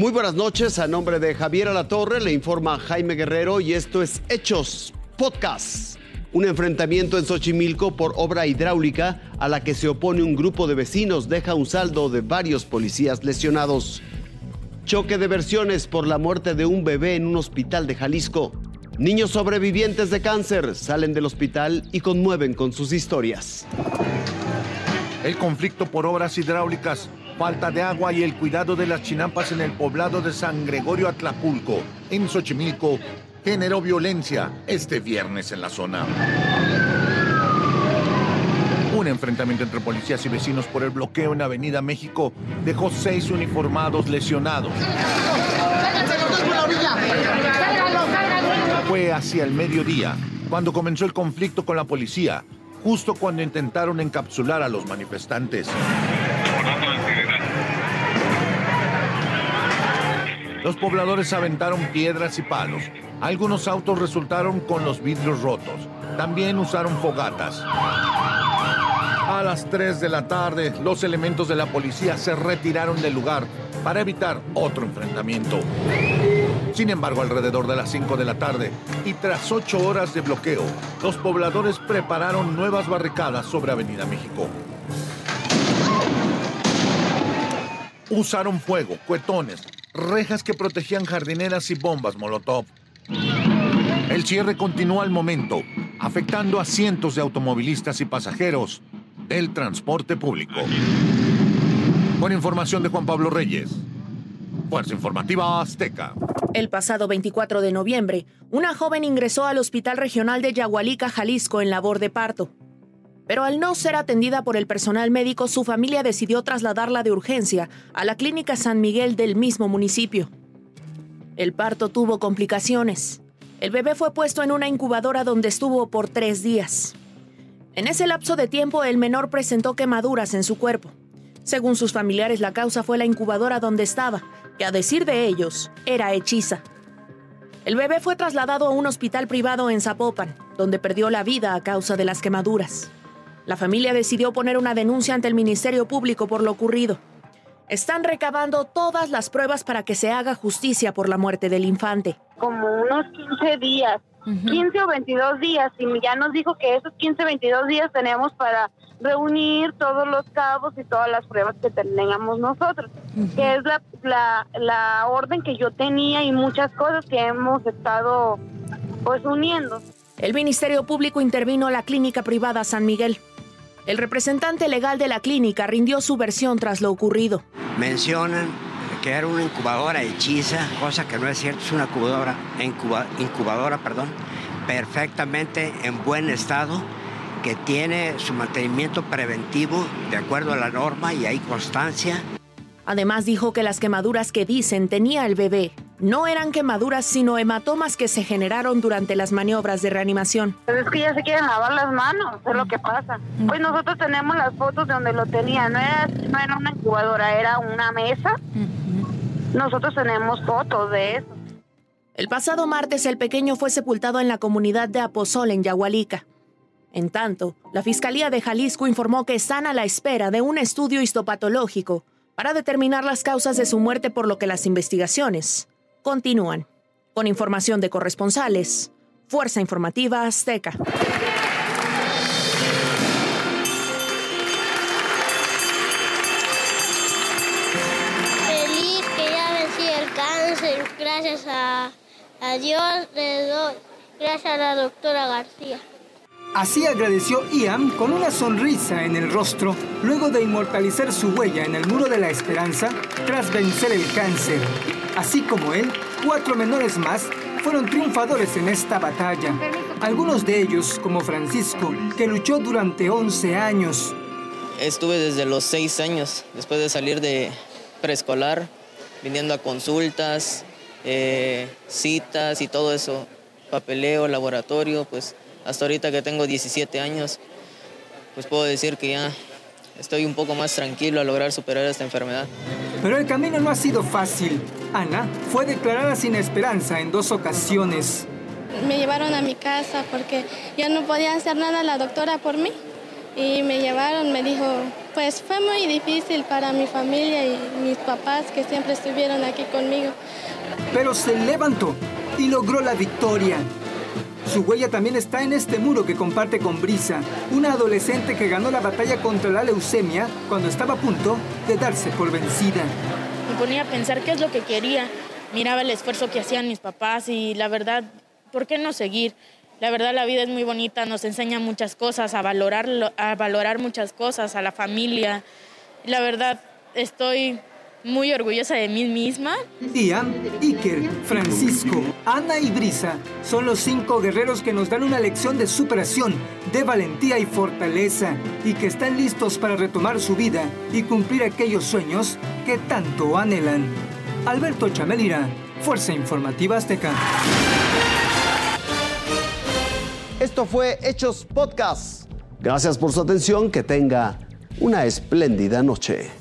Muy buenas noches, a nombre de Javier Alatorre le informa Jaime Guerrero y esto es Hechos Podcast. Un enfrentamiento en Xochimilco por obra hidráulica a la que se opone un grupo de vecinos deja un saldo de varios policías lesionados. Choque de versiones por la muerte de un bebé en un hospital de Jalisco. Niños sobrevivientes de cáncer salen del hospital y conmueven con sus historias. El conflicto por obras hidráulicas, falta de agua y el cuidado de las chinampas en el poblado de San Gregorio Atlapulco, en Xochimilco, generó violencia este viernes en la zona. Un enfrentamiento entre policías y vecinos por el bloqueo en Avenida México dejó seis uniformados lesionados. Fue hacia el mediodía cuando comenzó el conflicto con la policía, justo cuando intentaron encapsular a los manifestantes. Los pobladores aventaron piedras y palos. Algunos autos resultaron con los vidrios rotos. También usaron fogatas. A las 3 de la tarde, los elementos de la policía se retiraron del lugar para evitar otro enfrentamiento. Sin embargo, alrededor de las 5 de la tarde y tras 8 horas de bloqueo, los pobladores prepararon nuevas barricadas sobre Avenida México. Usaron fuego, cuetones, rejas que protegían jardineras y bombas Molotov. El cierre continuó al momento, afectando a cientos de automovilistas y pasajeros del transporte público. Con información de Juan Pablo Reyes. Fuerza Informativa Azteca. El pasado 24 de noviembre, una joven ingresó al Hospital Regional de Yagualica, Jalisco, en labor de parto. Pero al no ser atendida por el personal médico, su familia decidió trasladarla de urgencia a la Clínica San Miguel del mismo municipio. El parto tuvo complicaciones. El bebé fue puesto en una incubadora donde estuvo por tres días. En ese lapso de tiempo, el menor presentó quemaduras en su cuerpo. Según sus familiares, la causa fue la incubadora donde estaba, que a decir de ellos, era hechiza. El bebé fue trasladado a un hospital privado en Zapopan, donde perdió la vida a causa de las quemaduras. La familia decidió poner una denuncia ante el Ministerio Público por lo ocurrido. Están recabando todas las pruebas para que se haga justicia por la muerte del infante. Como unos 15 días, 15 o 22 días, y ya nos dijo que esos 15 o 22 días tenemos para reunir todos los cabos y todas las pruebas que tengamos nosotros, que es la, la, la orden que yo tenía y muchas cosas que hemos estado pues uniendo. El Ministerio Público intervino a la clínica privada San Miguel. El representante legal de la clínica rindió su versión tras lo ocurrido. Mencionan que era una incubadora hechiza, cosa que no es cierto, es una incubadora, incubadora perdón, perfectamente en buen estado, que tiene su mantenimiento preventivo de acuerdo a la norma y hay constancia. Además dijo que las quemaduras que dicen tenía el bebé no eran quemaduras sino hematomas que se generaron durante las maniobras de reanimación. Pero es que ya se quieren lavar las manos, es lo que pasa. Pues nosotros tenemos las fotos de donde lo tenía, no era, no era una incubadora, era una mesa. Nosotros tenemos fotos de eso. El pasado martes el pequeño fue sepultado en la comunidad de Aposol en Yahualica. En tanto, la Fiscalía de Jalisco informó que están a la espera de un estudio histopatológico para determinar las causas de su muerte por lo que las investigaciones continúan. Con información de corresponsales, Fuerza Informativa Azteca. Feliz que ya vencí el cáncer, gracias a, a Dios le doy, gracias a la doctora García. Así agradeció Ian con una sonrisa en el rostro luego de inmortalizar su huella en el muro de la esperanza tras vencer el cáncer. Así como él, cuatro menores más fueron triunfadores en esta batalla. Algunos de ellos, como Francisco, que luchó durante 11 años. Estuve desde los 6 años, después de salir de preescolar, viniendo a consultas, eh, citas y todo eso, papeleo, laboratorio, pues hasta ahorita que tengo 17 años, pues puedo decir que ya estoy un poco más tranquilo a lograr superar esta enfermedad. Pero el camino no ha sido fácil. Ana fue declarada sin esperanza en dos ocasiones. Me llevaron a mi casa porque ya no podía hacer nada la doctora por mí. Y me llevaron, me dijo, Pues fue muy difícil para mi familia y mis papás que siempre estuvieron aquí conmigo. Pero se levantó y logró la victoria. Su huella también está en este muro que comparte con Brisa, una adolescente que ganó la batalla contra la leucemia cuando estaba a punto de darse por vencida. Ponía a pensar qué es lo que quería. Miraba el esfuerzo que hacían mis papás y la verdad, ¿por qué no seguir? La verdad la vida es muy bonita, nos enseña muchas cosas, a valorar, a valorar muchas cosas, a la familia. La verdad estoy muy orgullosa de mí misma. Ian, Iker, Francisco, Ana y Brisa son los cinco guerreros que nos dan una lección de superación, de valentía y fortaleza, y que están listos para retomar su vida y cumplir aquellos sueños que tanto anhelan. Alberto Chamelira, Fuerza Informativa Azteca. Esto fue Hechos Podcast. Gracias por su atención. Que tenga una espléndida noche.